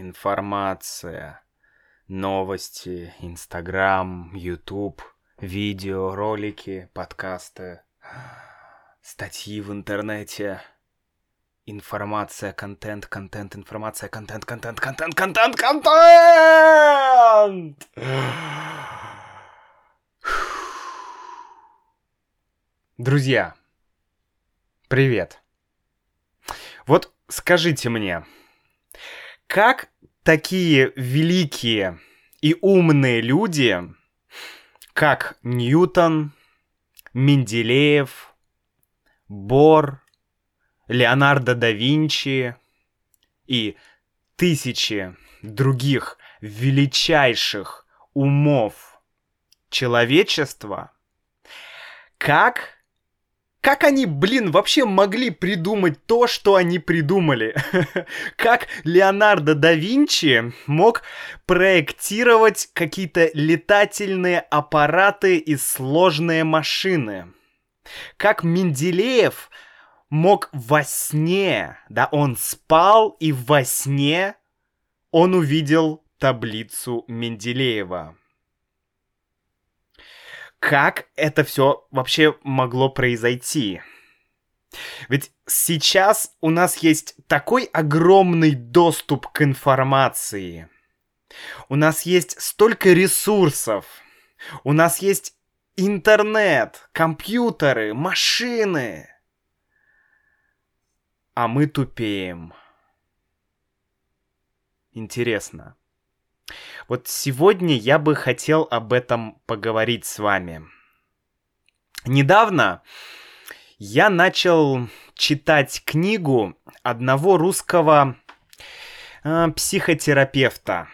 информация, новости, Инстаграм, Ютуб, видео, ролики, подкасты, статьи в интернете, информация, контент, контент, информация, контент, контент, контент, контент, контент! Друзья, привет. Вот скажите мне, как такие великие и умные люди, как Ньютон, Менделеев, Бор, Леонардо да Винчи и тысячи других величайших умов человечества, как как они, блин, вообще могли придумать то, что они придумали? как Леонардо да Винчи мог проектировать какие-то летательные аппараты и сложные машины? Как Менделеев мог во сне, да, он спал и во сне он увидел таблицу Менделеева как это все вообще могло произойти? Ведь сейчас у нас есть такой огромный доступ к информации. У нас есть столько ресурсов. У нас есть интернет, компьютеры, машины. А мы тупеем. Интересно. Вот сегодня я бы хотел об этом поговорить с вами. Недавно я начал читать книгу одного русского э, психотерапевта.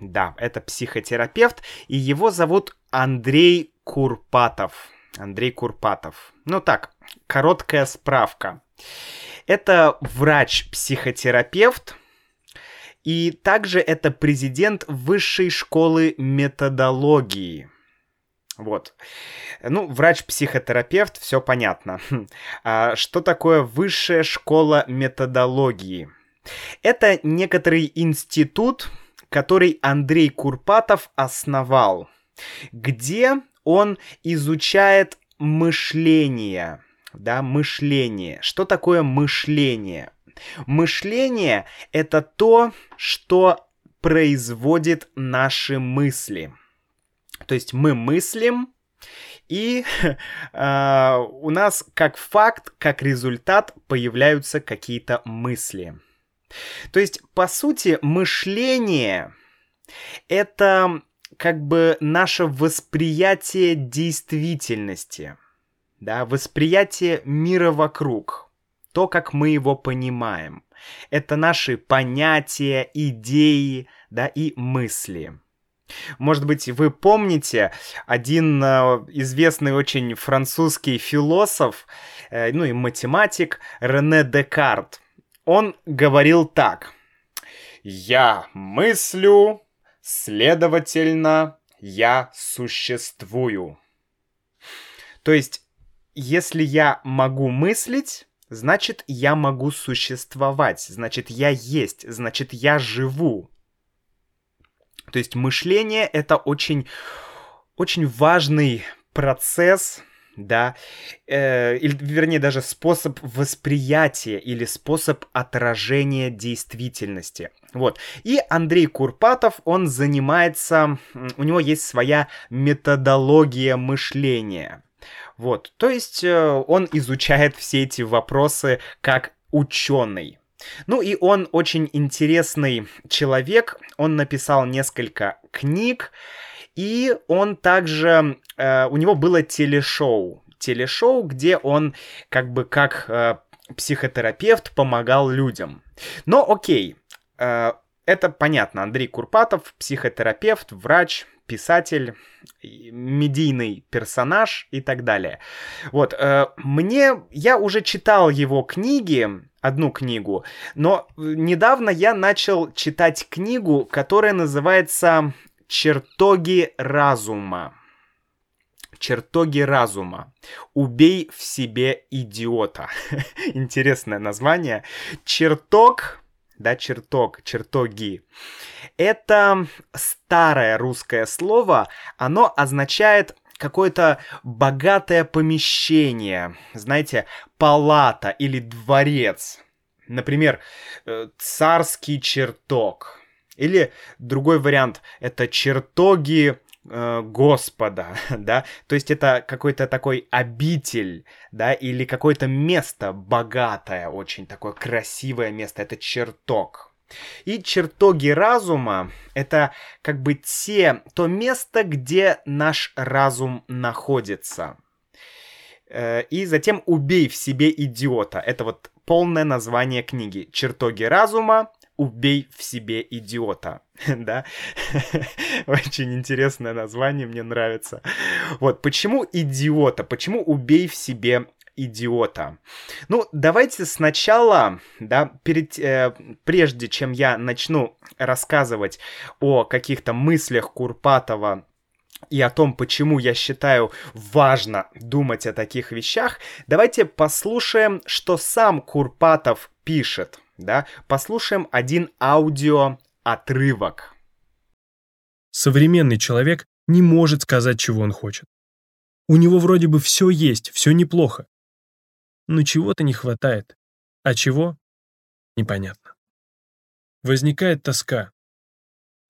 Да, это психотерапевт, и его зовут Андрей Курпатов. Андрей Курпатов. Ну так, короткая справка. Это врач-психотерапевт, и также это президент высшей школы методологии. Вот. Ну, врач-психотерапевт, все понятно. А что такое высшая школа методологии? Это некоторый институт, который Андрей Курпатов основал, где он изучает мышление. Да, мышление. Что такое мышление? Мышление — это то, что производит наши мысли. То есть мы мыслим, и э, у нас как факт, как результат появляются какие-то мысли. То есть, по сути, мышление — это как бы наше восприятие действительности, да, восприятие мира вокруг — то, как мы его понимаем. Это наши понятия, идеи, да, и мысли. Может быть, вы помните один э, известный очень французский философ, э, ну и математик Рене Декарт. Он говорил так. «Я мыслю, следовательно, я существую». То есть, если я могу мыслить, значит, я могу существовать, значит, я есть, значит, я живу. То есть мышление — это очень, очень важный процесс, да, э, или, вернее, даже способ восприятия или способ отражения действительности. Вот. И Андрей Курпатов, он занимается, у него есть своя методология мышления. Вот, то есть э, он изучает все эти вопросы как ученый. Ну и он очень интересный человек, он написал несколько книг, и он также, э, у него было телешоу, телешоу, где он как бы как э, психотерапевт помогал людям. Но окей, э, это понятно, Андрей Курпатов, психотерапевт, врач, писатель, медийный персонаж и так далее. Вот, э, мне, я уже читал его книги, одну книгу, но недавно я начал читать книгу, которая называется «Чертоги разума». Чертоги разума. Убей в себе идиота. Интересное название. Чертог да, чертог, чертоги. Это старое русское слово, оно означает какое-то богатое помещение, знаете, палата или дворец. Например, э, царский чертог. Или другой вариант — это чертоги э, Господа, да, то есть это какой-то такой обитель, да, или какое-то место богатое, очень такое красивое место, это чертог. И чертоги разума — это как бы те, то место, где наш разум находится. Э, и затем «Убей в себе идиота». Это вот полное название книги. «Чертоги разума. Убей в себе идиота». да? Очень интересное название, мне нравится. Вот, почему идиота? Почему убей в себе идиота. Ну, давайте сначала, да, перед, э, прежде чем я начну рассказывать о каких-то мыслях Курпатова и о том, почему я считаю важно думать о таких вещах, давайте послушаем, что сам Курпатов пишет, да, послушаем один аудиоотрывок. Современный человек не может сказать, чего он хочет. У него вроде бы все есть, все неплохо но чего-то не хватает. А чего? Непонятно. Возникает тоска.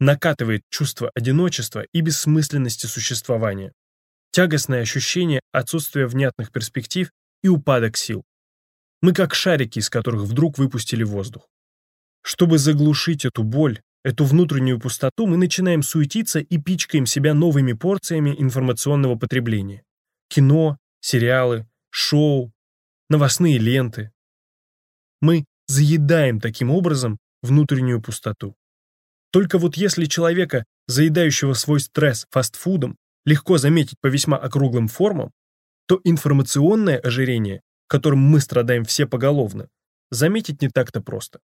Накатывает чувство одиночества и бессмысленности существования. Тягостное ощущение отсутствия внятных перспектив и упадок сил. Мы как шарики, из которых вдруг выпустили воздух. Чтобы заглушить эту боль, эту внутреннюю пустоту, мы начинаем суетиться и пичкаем себя новыми порциями информационного потребления. Кино, сериалы, шоу, новостные ленты. Мы заедаем таким образом внутреннюю пустоту. Только вот если человека, заедающего свой стресс фастфудом, легко заметить по весьма округлым формам, то информационное ожирение, которым мы страдаем все поголовно, заметить не так-то просто.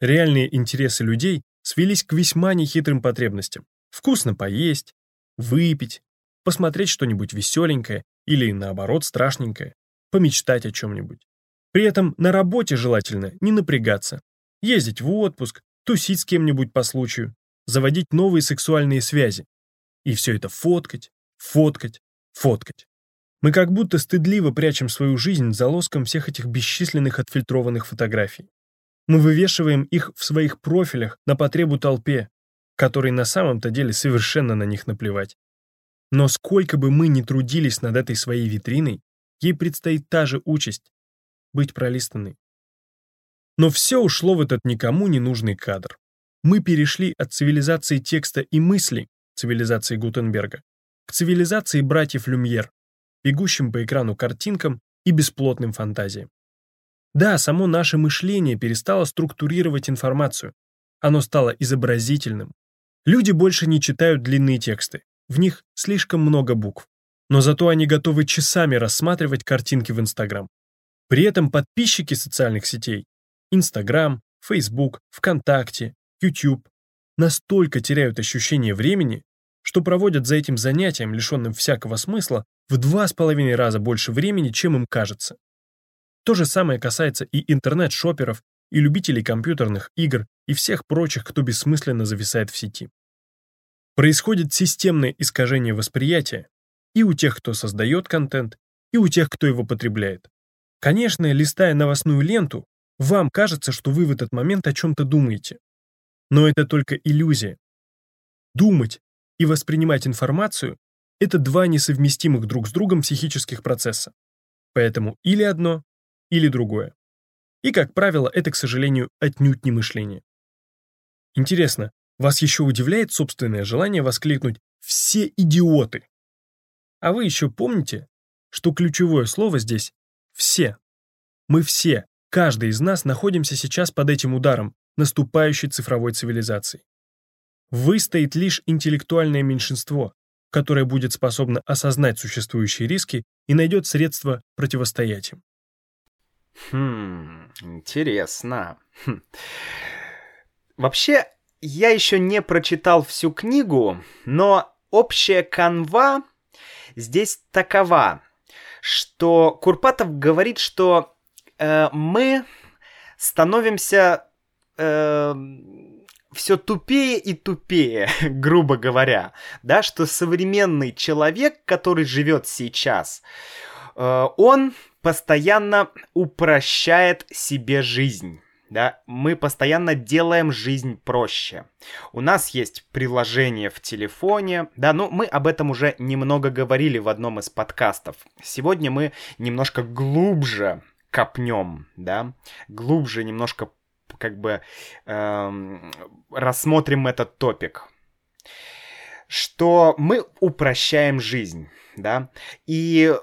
Реальные интересы людей свелись к весьма нехитрым потребностям. Вкусно поесть, выпить, посмотреть что-нибудь веселенькое или, наоборот, страшненькое помечтать о чем-нибудь. При этом на работе желательно не напрягаться, ездить в отпуск, тусить с кем-нибудь по случаю, заводить новые сексуальные связи. И все это фоткать, фоткать, фоткать. Мы как будто стыдливо прячем свою жизнь за лоском всех этих бесчисленных отфильтрованных фотографий. Мы вывешиваем их в своих профилях на потребу толпе, которой на самом-то деле совершенно на них наплевать. Но сколько бы мы ни трудились над этой своей витриной, Ей предстоит та же участь — быть пролистанной. Но все ушло в этот никому не нужный кадр. Мы перешли от цивилизации текста и мысли, цивилизации Гутенберга, к цивилизации братьев Люмьер, бегущим по экрану картинкам и бесплотным фантазиям. Да, само наше мышление перестало структурировать информацию. Оно стало изобразительным. Люди больше не читают длинные тексты. В них слишком много букв но зато они готовы часами рассматривать картинки в Инстаграм. При этом подписчики социальных сетей Инстаграм, Фейсбук, ВКонтакте, YouTube настолько теряют ощущение времени, что проводят за этим занятием, лишенным всякого смысла, в два с половиной раза больше времени, чем им кажется. То же самое касается и интернет-шоперов, и любителей компьютерных игр, и всех прочих, кто бессмысленно зависает в сети. Происходит системное искажение восприятия, и у тех, кто создает контент, и у тех, кто его потребляет. Конечно, листая новостную ленту, вам кажется, что вы в этот момент о чем-то думаете. Но это только иллюзия. Думать и воспринимать информацию — это два несовместимых друг с другом психических процесса. Поэтому или одно, или другое. И, как правило, это, к сожалению, отнюдь не мышление. Интересно, вас еще удивляет собственное желание воскликнуть «все идиоты», а вы еще помните, что ключевое слово здесь «все». Мы все, каждый из нас находимся сейчас под этим ударом наступающей цифровой цивилизации. Выстоит лишь интеллектуальное меньшинство, которое будет способно осознать существующие риски и найдет средства противостоять им. Хм, интересно. Хм. Вообще, я еще не прочитал всю книгу, но общая канва здесь такова, что Курпатов говорит, что э, мы становимся э, все тупее и тупее, грубо говоря, да, что современный человек, который живет сейчас, э, он постоянно упрощает себе жизнь. Да, мы постоянно делаем жизнь проще. У нас есть приложение в телефоне, да, ну мы об этом уже немного говорили в одном из подкастов. Сегодня мы немножко глубже копнем, да, глубже немножко как бы эм, рассмотрим этот топик, что мы упрощаем жизнь, да, и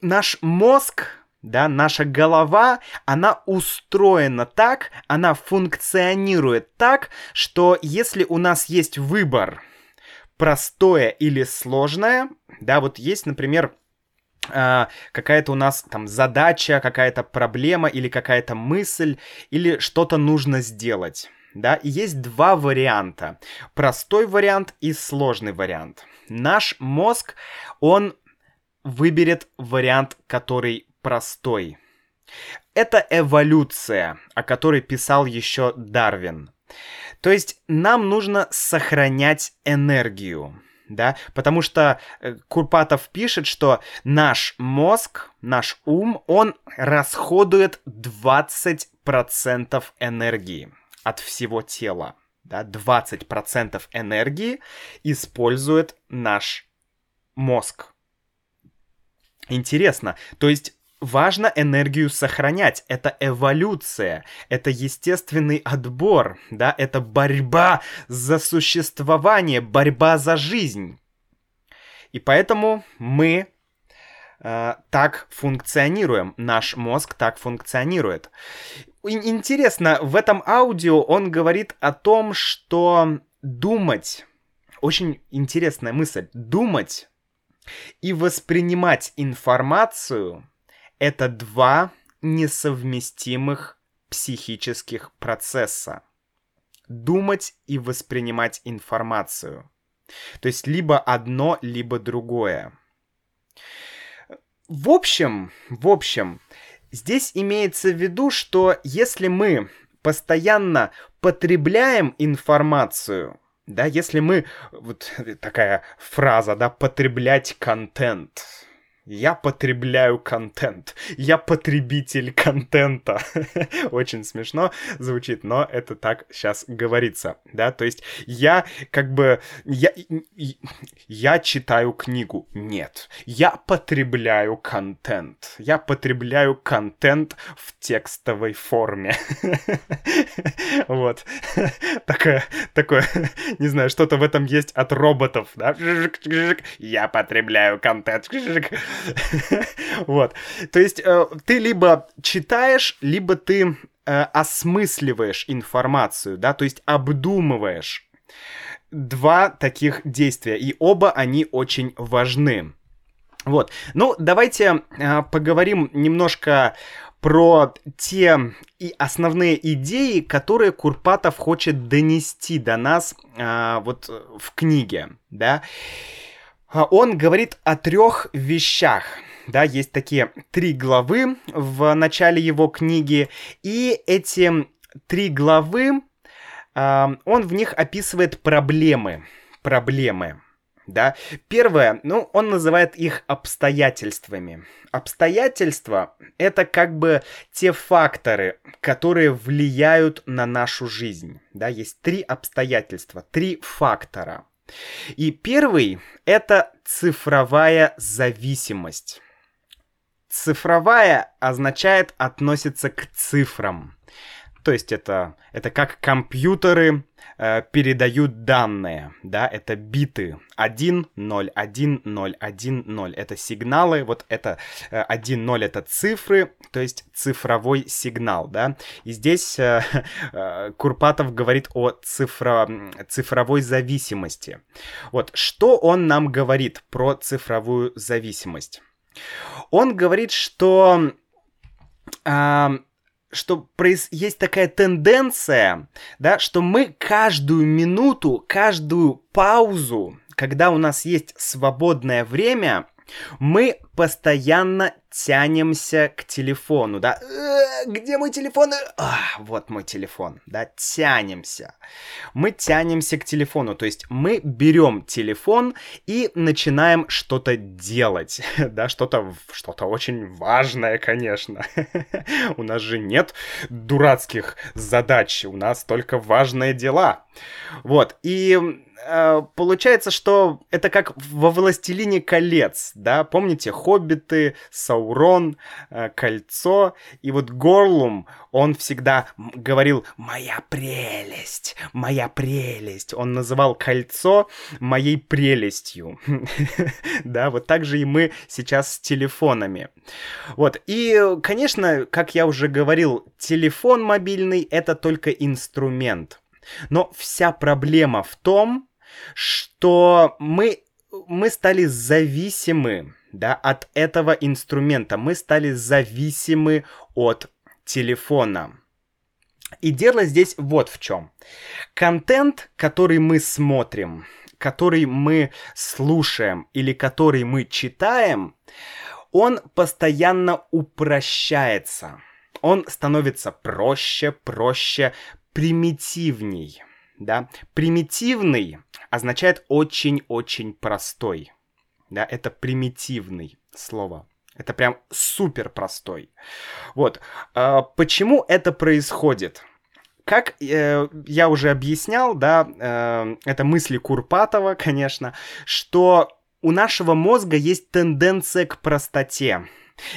наш мозг, да, наша голова, она устроена так, она функционирует так, что если у нас есть выбор простое или сложное, да, вот есть, например, какая-то у нас там задача, какая-то проблема или какая-то мысль, или что-то нужно сделать. Да, и есть два варианта. Простой вариант и сложный вариант. Наш мозг, он выберет вариант, который простой. Это эволюция, о которой писал еще Дарвин. То есть нам нужно сохранять энергию да, потому что э, Курпатов пишет, что наш мозг, наш ум, он расходует 20% энергии от всего тела, да, 20% энергии использует наш мозг. Интересно, то есть важно энергию сохранять. Это эволюция, это естественный отбор, да, это борьба за существование, борьба за жизнь. И поэтому мы э, так функционируем, наш мозг так функционирует. Интересно, в этом аудио он говорит о том, что думать, очень интересная мысль, думать и воспринимать информацию это два несовместимых психических процесса. Думать и воспринимать информацию. То есть либо одно, либо другое. В общем, в общем, здесь имеется в виду, что если мы постоянно потребляем информацию, да, если мы, вот такая фраза, да, потреблять контент, я потребляю контент. Я потребитель контента. Очень смешно звучит, но это так сейчас говорится, да? То есть я как бы... Я, я читаю книгу. Нет. Я потребляю контент. Я потребляю контент в текстовой форме. Вот. Такое, такое, не знаю, что-то в этом есть от роботов, да? Я потребляю контент. Вот. То есть э, ты либо читаешь, либо ты э, осмысливаешь информацию, да, то есть обдумываешь. Два таких действия, и оба они очень важны. Вот. Ну, давайте э, поговорим немножко про те и основные идеи, которые Курпатов хочет донести до нас э, вот в книге, да. Он говорит о трех вещах. Да, есть такие три главы в начале его книги, и эти три главы, э, он в них описывает проблемы. Проблемы. Да. Первое, ну, он называет их обстоятельствами. Обстоятельства — это как бы те факторы, которые влияют на нашу жизнь. Да, есть три обстоятельства, три фактора — и первый — это цифровая зависимость. Цифровая означает относится к цифрам. То есть это, это как компьютеры э, передают данные, да, это биты 1, 0, 1, 0, 1, 0. Это сигналы, вот это э, 1, 0 это цифры, то есть цифровой сигнал, да. И здесь э, э, Курпатов говорит о цифро, цифровой зависимости. Вот, что он нам говорит про цифровую зависимость? Он говорит, что... Э, что есть такая тенденция, да, что мы каждую минуту, каждую паузу, когда у нас есть свободное время, мы постоянно тянемся к телефону, да, «Э, где мой телефон? А, вот мой телефон, да, тянемся. Мы тянемся к телефону, то есть мы берем телефон и начинаем что-то делать, да, что-то что очень важное, конечно. У нас же нет дурацких задач, у нас только важные дела. Вот, и э, получается, что это как во «Властелине колец», да, помните, хоббиты, Саурон, э, кольцо, и вот Горлум, он всегда говорил «моя прелесть, моя прелесть», он называл кольцо моей прелестью, да, вот так же и мы сейчас с телефонами. Вот, и, конечно, как я уже говорил, телефон мобильный — это только инструмент — но вся проблема в том, что мы, мы стали зависимы да, от этого инструмента. Мы стали зависимы от телефона. И дело здесь вот в чем. Контент, который мы смотрим, который мы слушаем или который мы читаем, он постоянно упрощается. Он становится проще, проще, примитивней. Да? Примитивный означает очень-очень простой. Да, это примитивный слово. Это прям супер простой. Вот. А, почему это происходит? Как э, я уже объяснял, да, э, это мысли Курпатова, конечно, что у нашего мозга есть тенденция к простоте.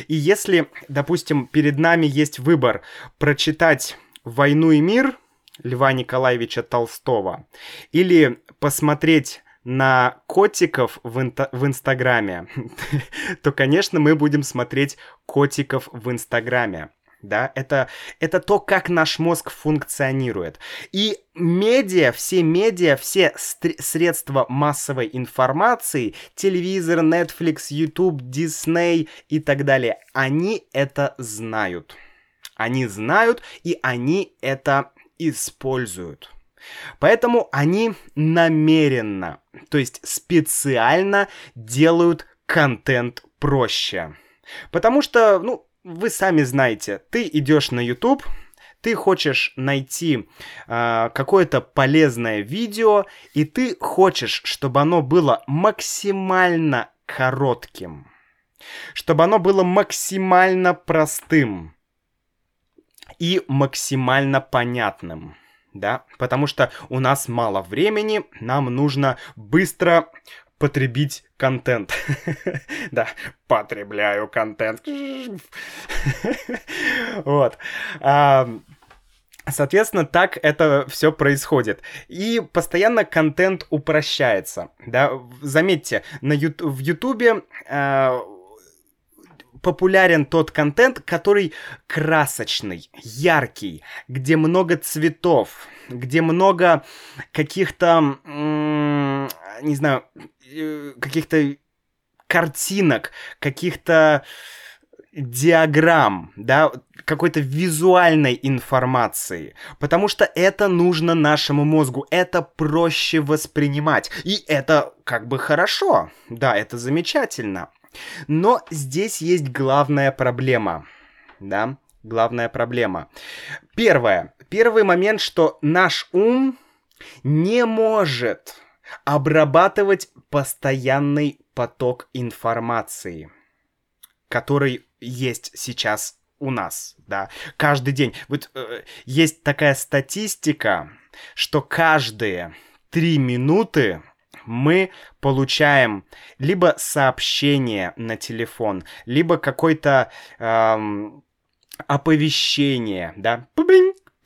И если, допустим, перед нами есть выбор прочитать «Войну и мир», Льва Николаевича Толстого. Или посмотреть на котиков в, инта- в Инстаграме, то, конечно, мы будем смотреть котиков в Инстаграме. Да, это, это то, как наш мозг функционирует. И медиа, все медиа, все средства массовой информации, телевизор, Netflix, YouTube, Disney и так далее, они это знают. Они знают, и они это используют. Поэтому они намеренно, то есть специально делают контент проще. Потому что, ну, вы сами знаете, ты идешь на YouTube, ты хочешь найти э, какое-то полезное видео, и ты хочешь, чтобы оно было максимально коротким, чтобы оно было максимально простым и максимально понятным. Да, потому что у нас мало времени, нам нужно быстро потребить контент. да, потребляю контент. вот. Соответственно, так это все происходит. И постоянно контент упрощается. Да? Заметьте, на ю- в Ютубе э, популярен тот контент, который красочный, яркий, где много цветов, где много каких-то, не знаю, э, каких-то картинок, каких-то диаграмм, да, какой-то визуальной информации, потому что это нужно нашему мозгу, это проще воспринимать, и это как бы хорошо, да, это замечательно. Но здесь есть главная проблема, да, главная проблема. Первое. Первый момент, что наш ум не может обрабатывать постоянный поток информации, который есть сейчас у нас, да, каждый день. Вот э, есть такая статистика, что каждые три минуты мы получаем либо сообщение на телефон, либо какое-то эм, оповещение, да,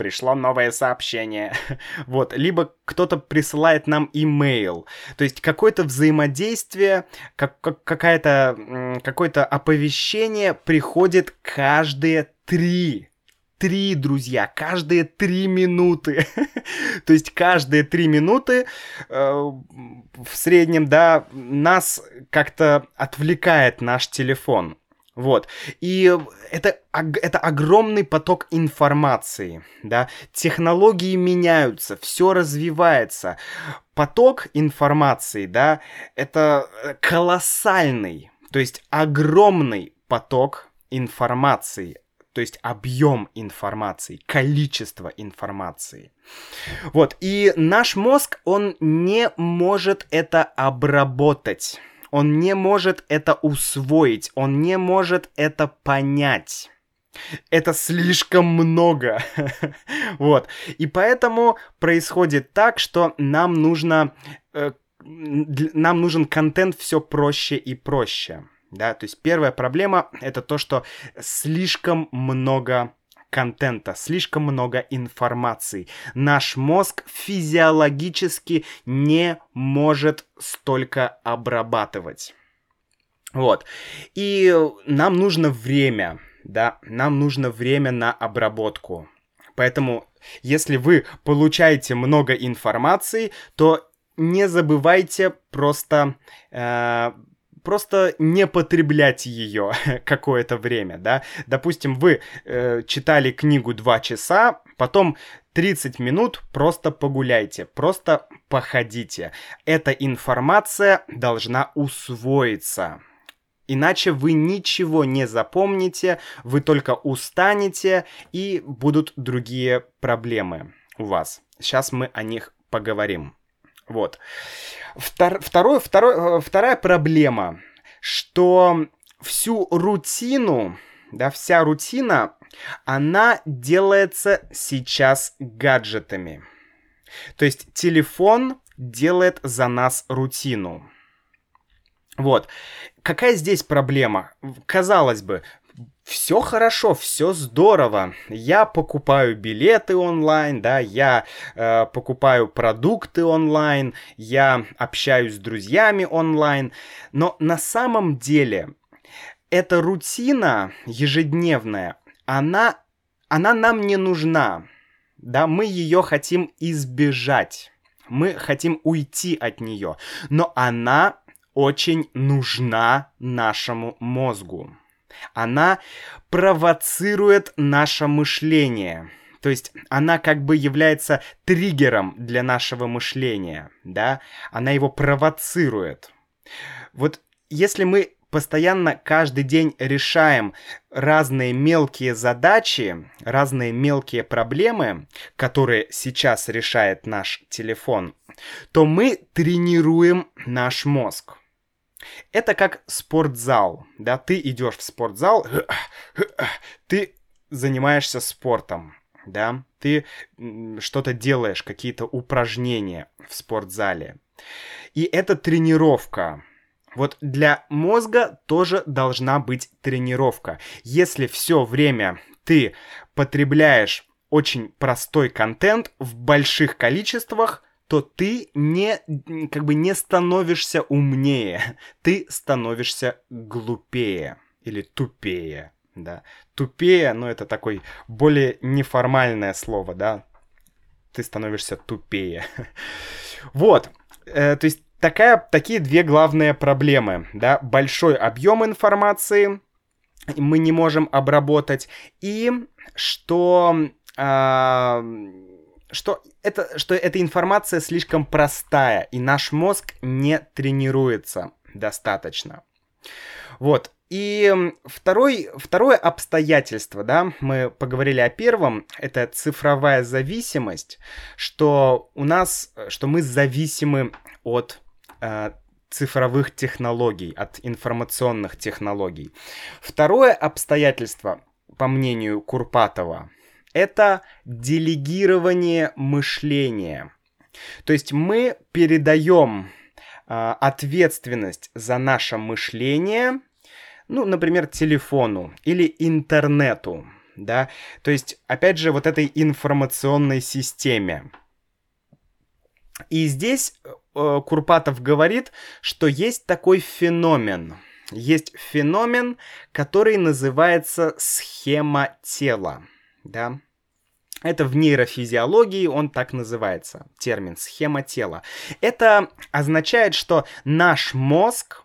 пришло новое сообщение. вот, либо кто-то присылает нам имейл. То есть какое-то взаимодействие, как, какая-то, какое-то оповещение приходит каждые три три, друзья, каждые три минуты. То есть каждые три минуты э, в среднем, да, нас как-то отвлекает наш телефон. Вот. И это, это огромный поток информации, да. Технологии меняются, все развивается. Поток информации, да, это колоссальный, то есть огромный поток информации, то есть объем информации, количество информации. Вот, и наш мозг, он не может это обработать, он не может это усвоить, он не может это понять. Это слишком много. вот. И поэтому происходит так, что нам нужно... Э, нам нужен контент все проще и проще. Да, то есть первая проблема это то, что слишком много контента, слишком много информации. Наш мозг физиологически не может столько обрабатывать. Вот. И нам нужно время, да, нам нужно время на обработку. Поэтому, если вы получаете много информации, то не забывайте просто э, просто не потреблять ее какое-то время, да. Допустим, вы э, читали книгу 2 часа, потом 30 минут просто погуляйте, просто походите. Эта информация должна усвоиться. Иначе вы ничего не запомните, вы только устанете и будут другие проблемы у вас. Сейчас мы о них поговорим. Вот. Втор, второй, второй, э, вторая проблема, что всю рутину, да, вся рутина, она делается сейчас гаджетами. То есть телефон делает за нас рутину. Вот. Какая здесь проблема? Казалось бы, все хорошо, все здорово. Я покупаю билеты онлайн, да, я э, покупаю продукты онлайн, я общаюсь с друзьями онлайн. Но на самом деле эта рутина ежедневная, она, она нам не нужна. Да, мы ее хотим избежать. Мы хотим уйти от нее. Но она очень нужна нашему мозгу она провоцирует наше мышление. То есть она как бы является триггером для нашего мышления, да? Она его провоцирует. Вот если мы постоянно каждый день решаем разные мелкие задачи, разные мелкие проблемы, которые сейчас решает наш телефон, то мы тренируем наш мозг. Это как спортзал, да, ты идешь в спортзал, ты занимаешься спортом, да, ты что-то делаешь, какие-то упражнения в спортзале. И это тренировка. Вот для мозга тоже должна быть тренировка. Если все время ты потребляешь очень простой контент в больших количествах, то ты не, как бы не становишься умнее, ты становишься глупее или тупее, да. Тупее, ну это такой более неформальное слово, да. Ты становишься тупее. Вот, э, то есть такая, такие две главные проблемы, да. Большой объем информации мы не можем обработать, и что... Э, что, это, что эта информация слишком простая, и наш мозг не тренируется достаточно. Вот. И второй, второе обстоятельство, да, мы поговорили о первом, это цифровая зависимость, что у нас, что мы зависимы от э, цифровых технологий, от информационных технологий. Второе обстоятельство, по мнению Курпатова, это делегирование мышления. То есть мы передаем э, ответственность за наше мышление, ну, например, телефону или интернету, да, то есть, опять же, вот этой информационной системе. И здесь э, Курпатов говорит, что есть такой феномен. Есть феномен, который называется схема тела да. Это в нейрофизиологии он так называется, термин схема тела. Это означает, что наш мозг,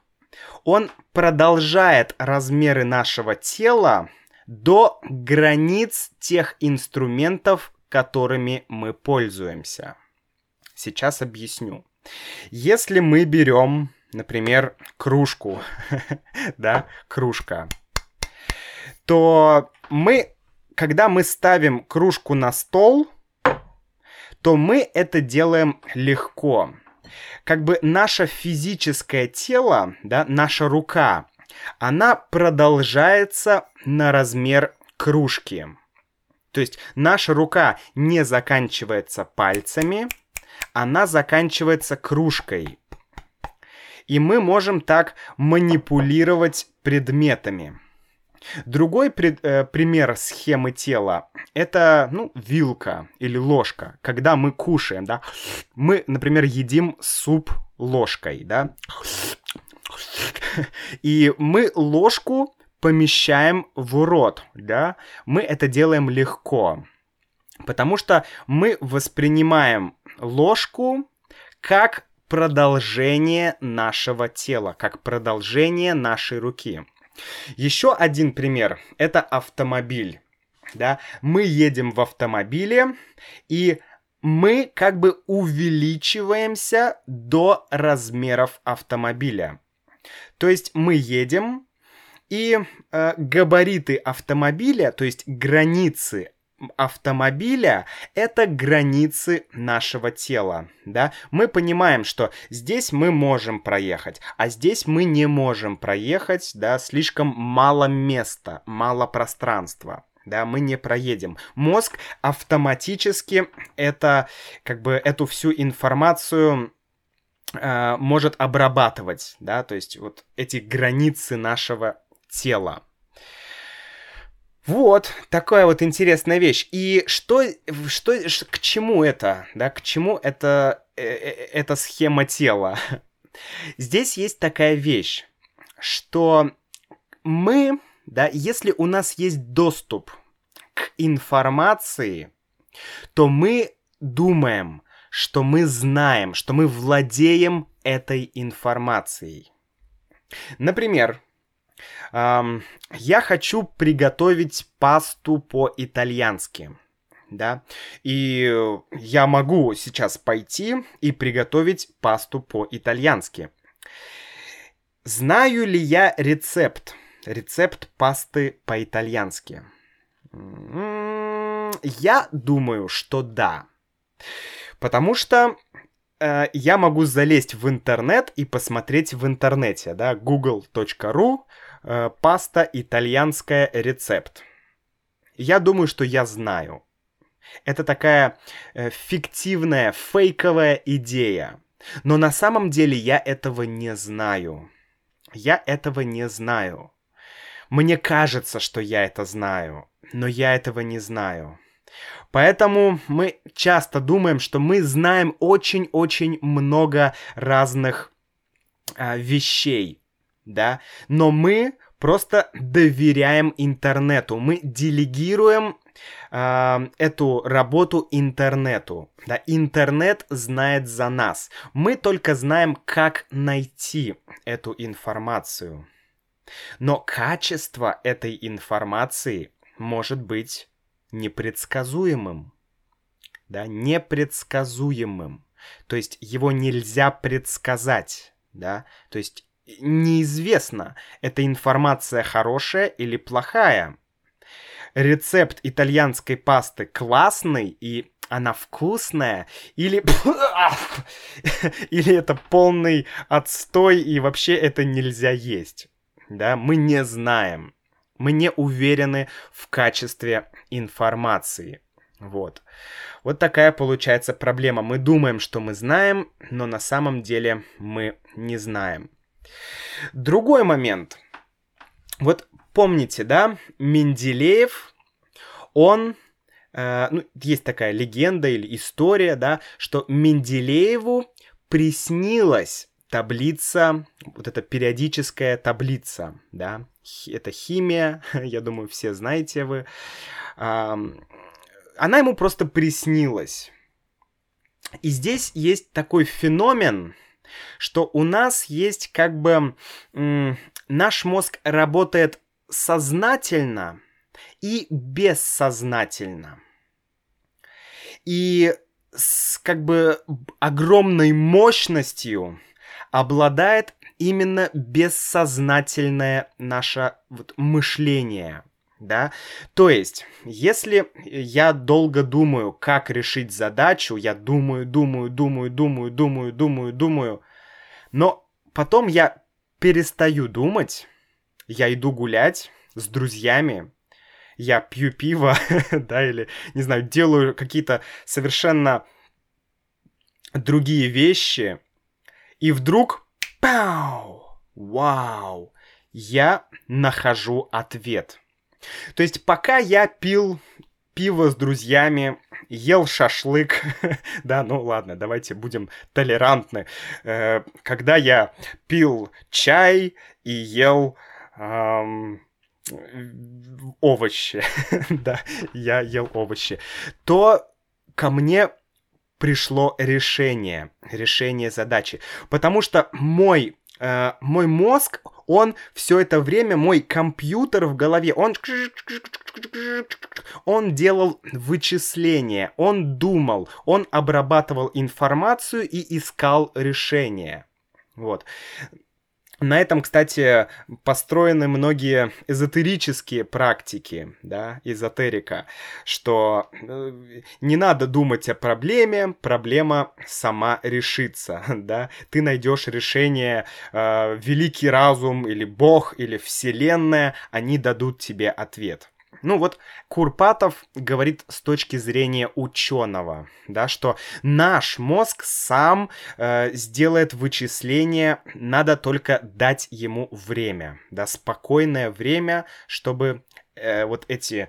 он продолжает размеры нашего тела до границ тех инструментов, которыми мы пользуемся. Сейчас объясню. Если мы берем, например, кружку, да, кружка, то мы, когда мы ставим кружку на стол, то мы это делаем легко. Как бы наше физическое тело, да, наша рука, она продолжается на размер кружки. То есть наша рука не заканчивается пальцами, она заканчивается кружкой. И мы можем так манипулировать предметами. Другой пред, э, пример схемы тела – это, ну, вилка или ложка. Когда мы кушаем, да, мы, например, едим суп ложкой, да, и мы ложку помещаем в рот, да, мы это делаем легко, потому что мы воспринимаем ложку как продолжение нашего тела, как продолжение нашей руки. Еще один пример – это автомобиль. Да? Мы едем в автомобиле, и мы как бы увеличиваемся до размеров автомобиля. То есть мы едем, и э, габариты автомобиля, то есть границы автомобиля — это границы нашего тела, да? Мы понимаем, что здесь мы можем проехать, а здесь мы не можем проехать, да, слишком мало места, мало пространства. Да, мы не проедем. Мозг автоматически это, как бы, эту всю информацию э, может обрабатывать, да, то есть вот эти границы нашего тела. Вот, такая вот интересная вещь. И что, что, к чему это, да, к чему это, э, э, эта схема тела? Здесь есть такая вещь, что мы, да, если у нас есть доступ к информации, то мы думаем, что мы знаем, что мы владеем этой информацией. Например, эм, я хочу приготовить пасту по-итальянски. Да, и я могу сейчас пойти и приготовить пасту по-итальянски. Знаю ли я рецепт? Рецепт пасты по-итальянски. Я думаю, что да. Потому что э, я могу залезть в интернет и посмотреть в интернете, да, google.ru паста итальянская рецепт. Я думаю, что я знаю. Это такая э, фиктивная, фейковая идея. Но на самом деле я этого не знаю. Я этого не знаю. Мне кажется, что я это знаю, но я этого не знаю. Поэтому мы часто думаем, что мы знаем очень-очень много разных а, вещей да, но мы просто доверяем интернету, мы делегируем э, эту работу интернету, да, интернет знает за нас, мы только знаем, как найти эту информацию. Но качество этой информации может быть непредсказуемым, да, непредсказуемым. То есть его нельзя предсказать, да, то есть неизвестно, эта информация хорошая или плохая. Рецепт итальянской пасты классный и она вкусная, или... или это полный отстой, и вообще это нельзя есть. Да, мы не знаем. Мы не уверены в качестве информации. Вот. Вот такая получается проблема. Мы думаем, что мы знаем, но на самом деле мы не знаем. Другой момент. Вот помните, да, Менделеев, он э, ну, есть такая легенда или история, да, что Менделееву приснилась таблица, вот эта периодическая таблица, да, это химия, я думаю, все знаете вы. Она ему просто приснилась. И здесь есть такой феномен, что у нас есть как бы наш мозг работает сознательно и бессознательно. И с как бы огромной мощностью обладает именно бессознательное наше вот, мышление. Да. То есть, если я долго думаю, как решить задачу, я думаю, думаю, думаю, думаю, думаю, думаю, думаю, но потом я перестаю думать, я иду гулять с друзьями, я пью пиво, да, или, не знаю, делаю какие-то совершенно другие вещи, и вдруг, пау, вау, я нахожу ответ. То есть пока я пил пиво с друзьями, ел шашлык, да, ну ладно, давайте будем толерантны. Э, когда я пил чай и ел овощи, да, я ел овощи, то ко мне пришло решение, решение задачи. Потому что мой, э, мой мозг, он все это время, мой компьютер в голове, он, он делал вычисления, он думал, он обрабатывал информацию и искал решение. Вот. На этом, кстати, построены многие эзотерические практики, да, эзотерика, что э, не надо думать о проблеме, проблема сама решится, да, ты найдешь решение, э, великий разум или Бог или Вселенная, они дадут тебе ответ. Ну вот Курпатов говорит с точки зрения ученого, да, что наш мозг сам э, сделает вычисление, надо только дать ему время, да, спокойное время, чтобы э, вот эти,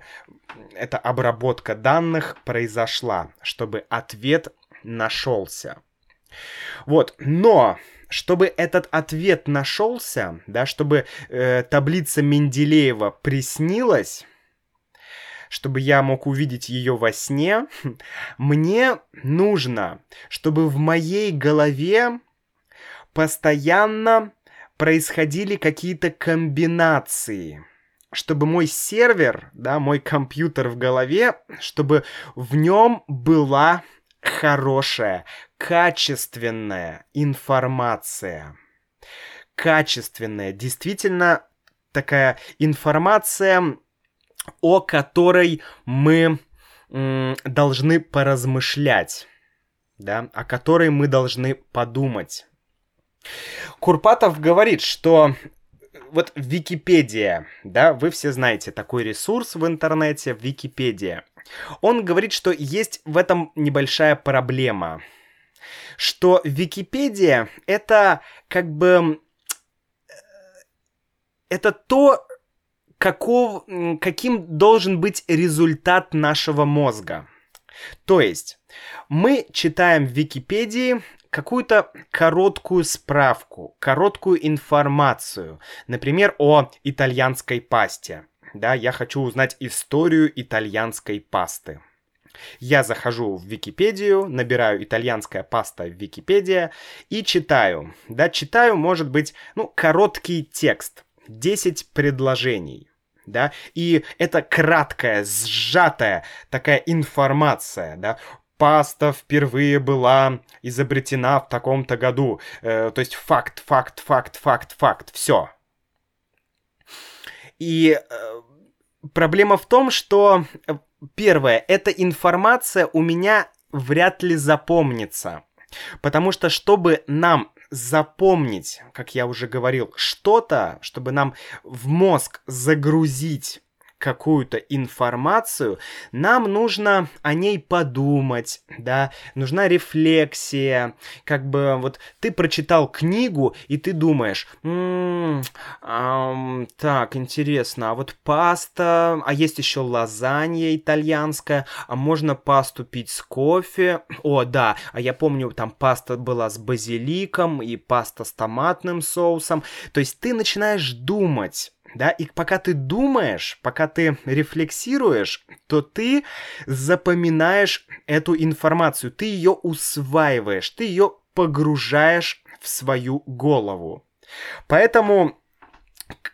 эта обработка данных произошла, чтобы ответ нашелся. Вот, но чтобы этот ответ нашелся, да, чтобы э, таблица Менделеева приснилась, чтобы я мог увидеть ее во сне, мне нужно, чтобы в моей голове постоянно происходили какие-то комбинации, чтобы мой сервер, да, мой компьютер в голове, чтобы в нем была хорошая, качественная информация. Качественная, действительно такая информация, о которой мы должны поразмышлять, да, о которой мы должны подумать. Курпатов говорит, что вот Википедия, да, вы все знаете такой ресурс в интернете, Википедия. Он говорит, что есть в этом небольшая проблема, что Википедия это как бы э, это то, каков, каким должен быть результат нашего мозга. То есть, мы читаем в Википедии какую-то короткую справку, короткую информацию, например, о итальянской пасте. Да, я хочу узнать историю итальянской пасты. Я захожу в Википедию, набираю итальянская паста в Википедия и читаю. Да, читаю, может быть, ну, короткий текст, 10 предложений да, и это краткая, сжатая такая информация, да, паста впервые была изобретена в таком-то году. Э, то есть факт, факт, факт, факт, факт, все. И э, проблема в том, что э, первое, эта информация у меня вряд ли запомнится. Потому что, чтобы нам запомнить, как я уже говорил, что-то, чтобы нам в мозг загрузить какую-то информацию, нам нужно о ней подумать, да, нужна рефлексия, как бы вот ты прочитал книгу и ты думаешь, м-м, эм, так, интересно, а вот паста, а есть еще лазанья итальянская, а можно пасту пить с кофе, о, да, а я помню, там паста была с базиликом и паста с томатным соусом, то есть ты начинаешь думать, да, и пока ты думаешь, пока ты рефлексируешь, то ты запоминаешь эту информацию, ты ее усваиваешь, ты ее погружаешь в свою голову. Поэтому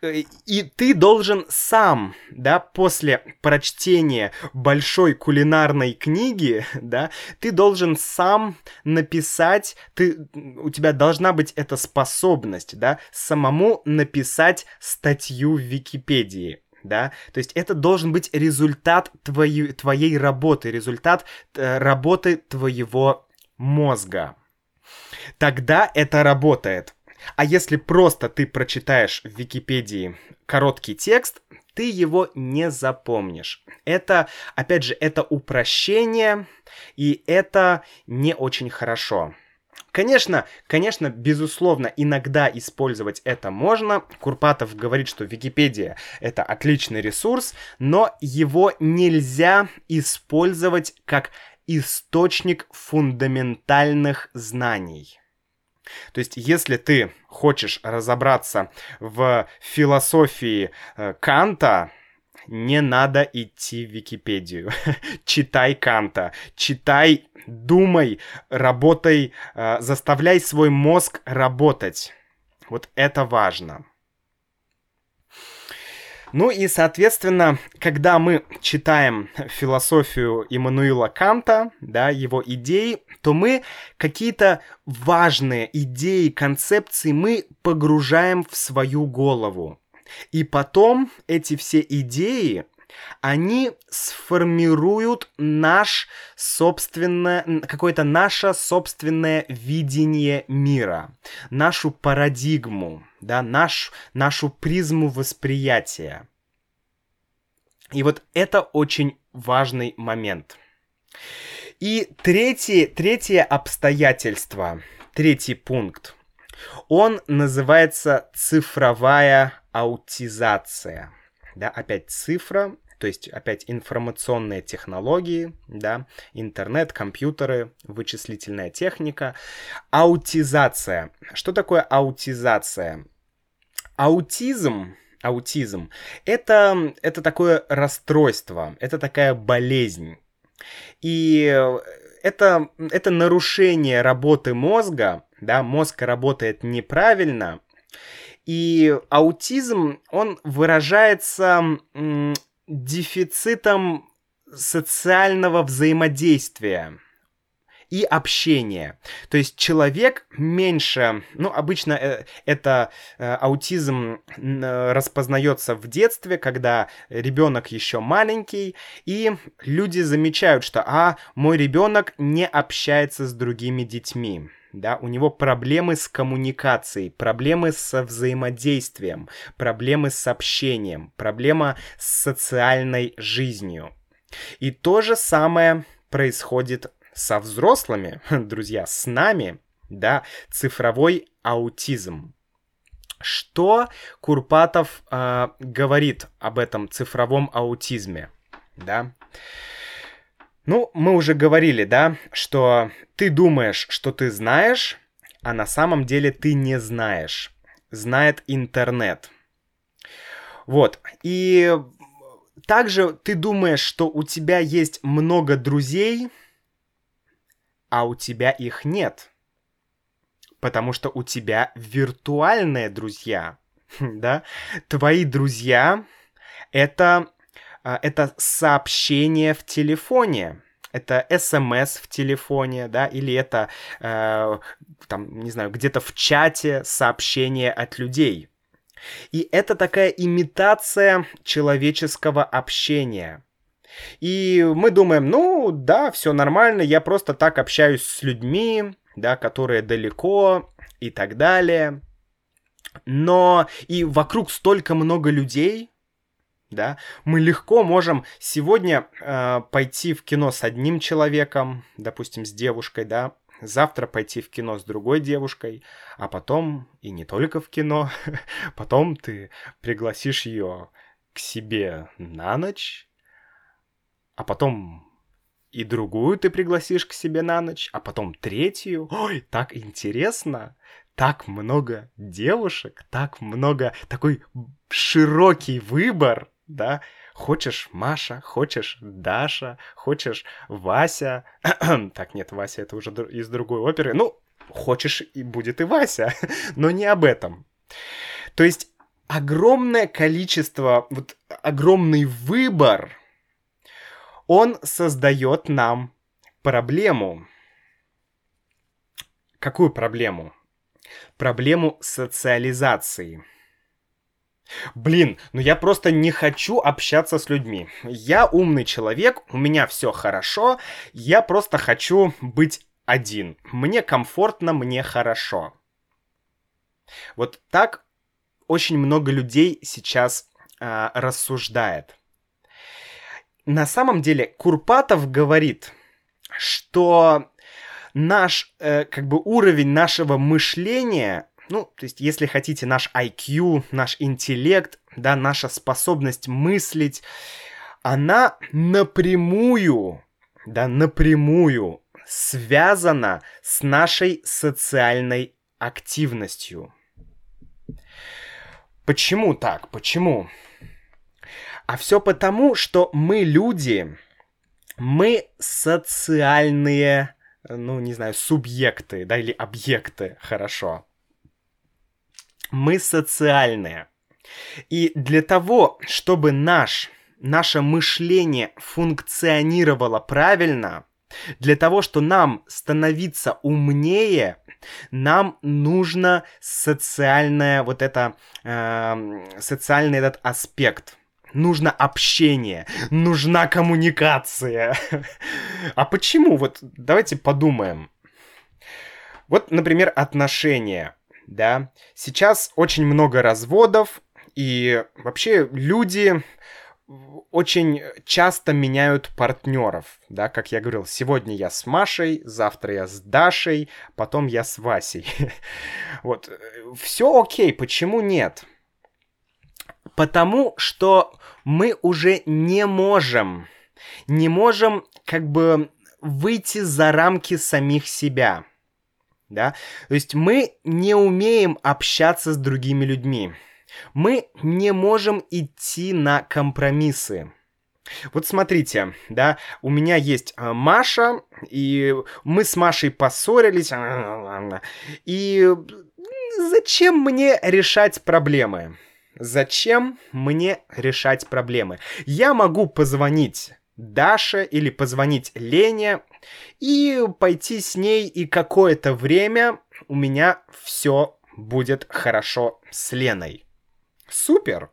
и ты должен сам, да, после прочтения большой кулинарной книги, да, ты должен сам написать, ты, у тебя должна быть эта способность, да, самому написать статью в Википедии. да, то есть это должен быть результат твоей, твоей работы, результат э, работы твоего мозга. Тогда это работает. А если просто ты прочитаешь в Википедии короткий текст, ты его не запомнишь. Это, опять же, это упрощение, и это не очень хорошо. Конечно, конечно, безусловно, иногда использовать это можно. Курпатов говорит, что Википедия это отличный ресурс, но его нельзя использовать как источник фундаментальных знаний. То есть, если ты хочешь разобраться в философии э, Канта, не надо идти в Википедию. читай Канта, читай, думай, работай, э, заставляй свой мозг работать. Вот это важно. Ну и, соответственно, когда мы читаем философию Иммануила Канта, да, его идеи, то мы какие-то важные идеи, концепции мы погружаем в свою голову. И потом эти все идеи, они сформируют наш собственное, какое-то наше собственное видение мира, нашу парадигму, да, наш, нашу призму восприятия. И вот это очень важный момент. И третье, третье обстоятельство, третий пункт, он называется цифровая аутизация. Да, опять цифра, то есть опять информационные технологии, да, интернет, компьютеры, вычислительная техника. Аутизация. Что такое аутизация? Аутизм, аутизм, это, это такое расстройство, это такая болезнь. И это, это нарушение работы мозга, да, мозг работает неправильно, и аутизм, он выражается дефицитом социального взаимодействия и общения. То есть человек меньше, ну, обычно э, это э, аутизм э, распознается в детстве, когда ребенок еще маленький, и люди замечают, что, а, мой ребенок не общается с другими детьми да, у него проблемы с коммуникацией, проблемы со взаимодействием, проблемы с общением, проблема с социальной жизнью. И то же самое происходит со взрослыми, друзья, с нами, да, цифровой аутизм. Что Курпатов э, говорит об этом цифровом аутизме, да? Ну, мы уже говорили, да, что ты думаешь, что ты знаешь, а на самом деле ты не знаешь. Знает интернет. Вот. И также ты думаешь, что у тебя есть много друзей, а у тебя их нет. Потому что у тебя виртуальные друзья. Да? Твои друзья это а, это сообщение в телефоне. Это смс в телефоне, да, или это, э, там, не знаю, где-то в чате сообщение от людей. И это такая имитация человеческого общения. И мы думаем, ну да, все нормально, я просто так общаюсь с людьми, да, которые далеко и так далее. Но и вокруг столько много людей, да, мы легко можем сегодня э, пойти в кино с одним человеком, допустим, с девушкой, да, завтра пойти в кино с другой девушкой, а потом и не только в кино, потом ты пригласишь ее к себе на ночь, а потом и другую ты пригласишь к себе на ночь, а потом третью. Ой, так интересно! Так много девушек, так много, такой широкий выбор да, хочешь Маша, хочешь Даша, хочешь Вася. так, нет, Вася это уже из другой оперы. Ну, хочешь и будет и Вася, но не об этом. То есть огромное количество, вот огромный выбор, он создает нам проблему. Какую проблему? Проблему социализации. Блин, ну я просто не хочу общаться с людьми. Я умный человек, у меня все хорошо, я просто хочу быть один. Мне комфортно, мне хорошо. Вот так очень много людей сейчас э, рассуждает. На самом деле Курпатов говорит, что наш э, как бы уровень нашего мышления ну, то есть, если хотите, наш IQ, наш интеллект, да, наша способность мыслить, она напрямую, да, напрямую связана с нашей социальной активностью. Почему так? Почему? А все потому, что мы люди, мы социальные, ну, не знаю, субъекты, да, или объекты, хорошо мы социальные. И для того, чтобы наш, наше мышление функционировало правильно, для того, чтобы нам становиться умнее, нам нужно социальное вот это, э, социальный этот аспект. Нужно общение, нужна коммуникация. А почему? Вот давайте подумаем. Вот, например, отношения да. Сейчас очень много разводов, и вообще люди очень часто меняют партнеров, да, как я говорил, сегодня я с Машей, завтра я с Дашей, потом я с Васей. вот, все окей, почему нет? Потому что мы уже не можем, не можем как бы выйти за рамки самих себя да? То есть мы не умеем общаться с другими людьми. Мы не можем идти на компромиссы. Вот смотрите, да, у меня есть а, Маша, и мы с Машей поссорились, и зачем мне решать проблемы? Зачем мне решать проблемы? Я могу позвонить Даше или позвонить Лене и пойти с ней, и какое-то время у меня все будет хорошо с Леной. Супер!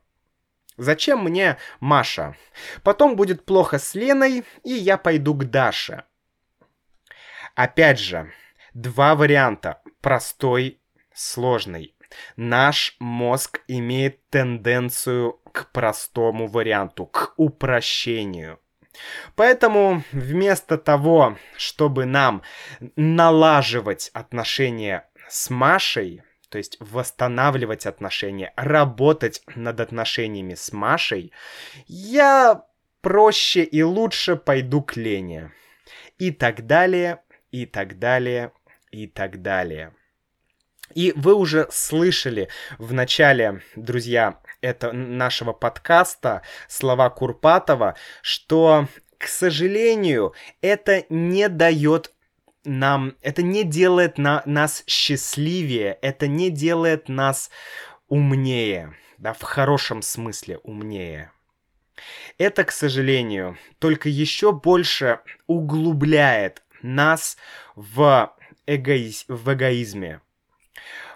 Зачем мне Маша? Потом будет плохо с Леной, и я пойду к Даше. Опять же, два варианта. Простой, сложный. Наш мозг имеет тенденцию к простому варианту, к упрощению. Поэтому вместо того, чтобы нам налаживать отношения с Машей, то есть восстанавливать отношения, работать над отношениями с Машей, я проще и лучше пойду к Лене. И так далее, и так далее, и так далее. И вы уже слышали в начале, друзья, это нашего подкаста слова Курпатова, что, к сожалению, это не дает нам, это не делает на, нас счастливее, это не делает нас умнее, да, в хорошем смысле умнее. Это, к сожалению, только еще больше углубляет нас в, эгоиз... в эгоизме,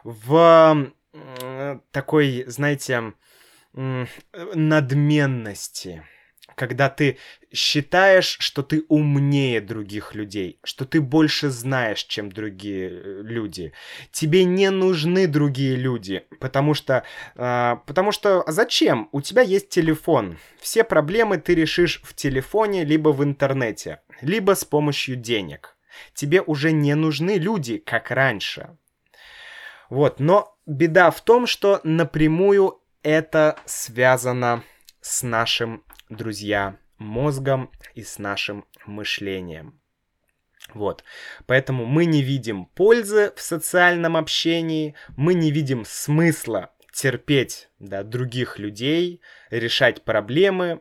в такой, знаете, надменности, когда ты считаешь, что ты умнее других людей, что ты больше знаешь, чем другие э, люди. Тебе не нужны другие люди, потому что, э, потому что зачем? У тебя есть телефон. Все проблемы ты решишь в телефоне, либо в интернете, либо с помощью денег. Тебе уже не нужны люди, как раньше. Вот, но беда в том, что напрямую это связано с нашим, друзья, мозгом и с нашим мышлением. Вот. Поэтому мы не видим пользы в социальном общении, мы не видим смысла терпеть да, других людей, решать проблемы.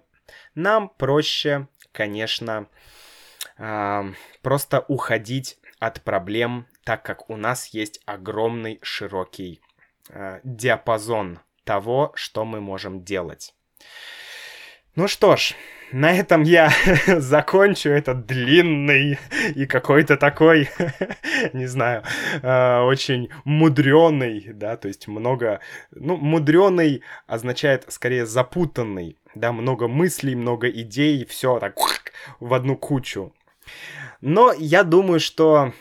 Нам проще, конечно, э, просто уходить от проблем, так как у нас есть огромный широкий э, диапазон того, что мы можем делать. Ну что ж, на этом я закончу этот длинный и какой-то такой, не знаю, э, очень мудренный, да, то есть много, ну, мудренный означает скорее запутанный, да, много мыслей, много идей, все так в одну кучу. Но я думаю, что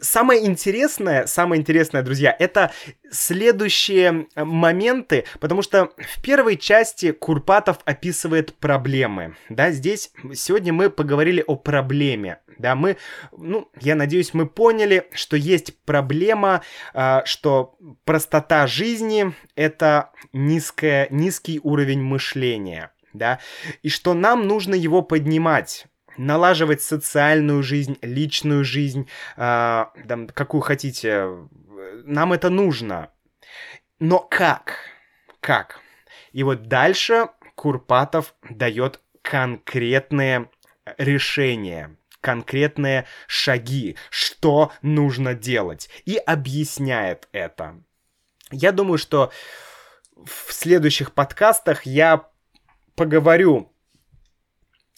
самое интересное, самое интересное, друзья, это следующие э, моменты, потому что в первой части Курпатов описывает проблемы, да, здесь сегодня мы поговорили о проблеме, да, мы, ну, я надеюсь, мы поняли, что есть проблема, э, что простота жизни — это низкая, низкий уровень мышления, да, и что нам нужно его поднимать, налаживать социальную жизнь, личную жизнь, э, там, какую хотите. Нам это нужно. Но как? Как? И вот дальше Курпатов дает конкретные решения, конкретные шаги, что нужно делать, и объясняет это. Я думаю, что в следующих подкастах я поговорю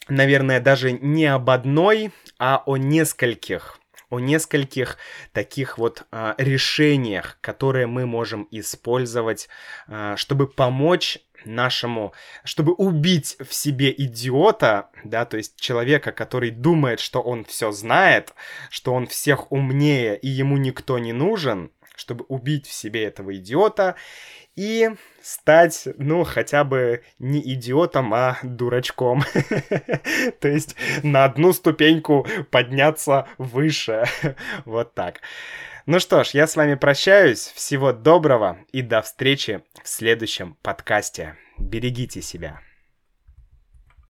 наверное, даже не об одной, а о нескольких о нескольких таких вот а, решениях, которые мы можем использовать, а, чтобы помочь нашему, чтобы убить в себе идиота, да, то есть человека, который думает, что он все знает, что он всех умнее и ему никто не нужен, чтобы убить в себе этого идиота и стать, ну, хотя бы не идиотом, а дурачком. То есть на одну ступеньку подняться выше. Вот так. Ну что ж, я с вами прощаюсь. Всего доброго и до встречи в следующем подкасте. Берегите себя.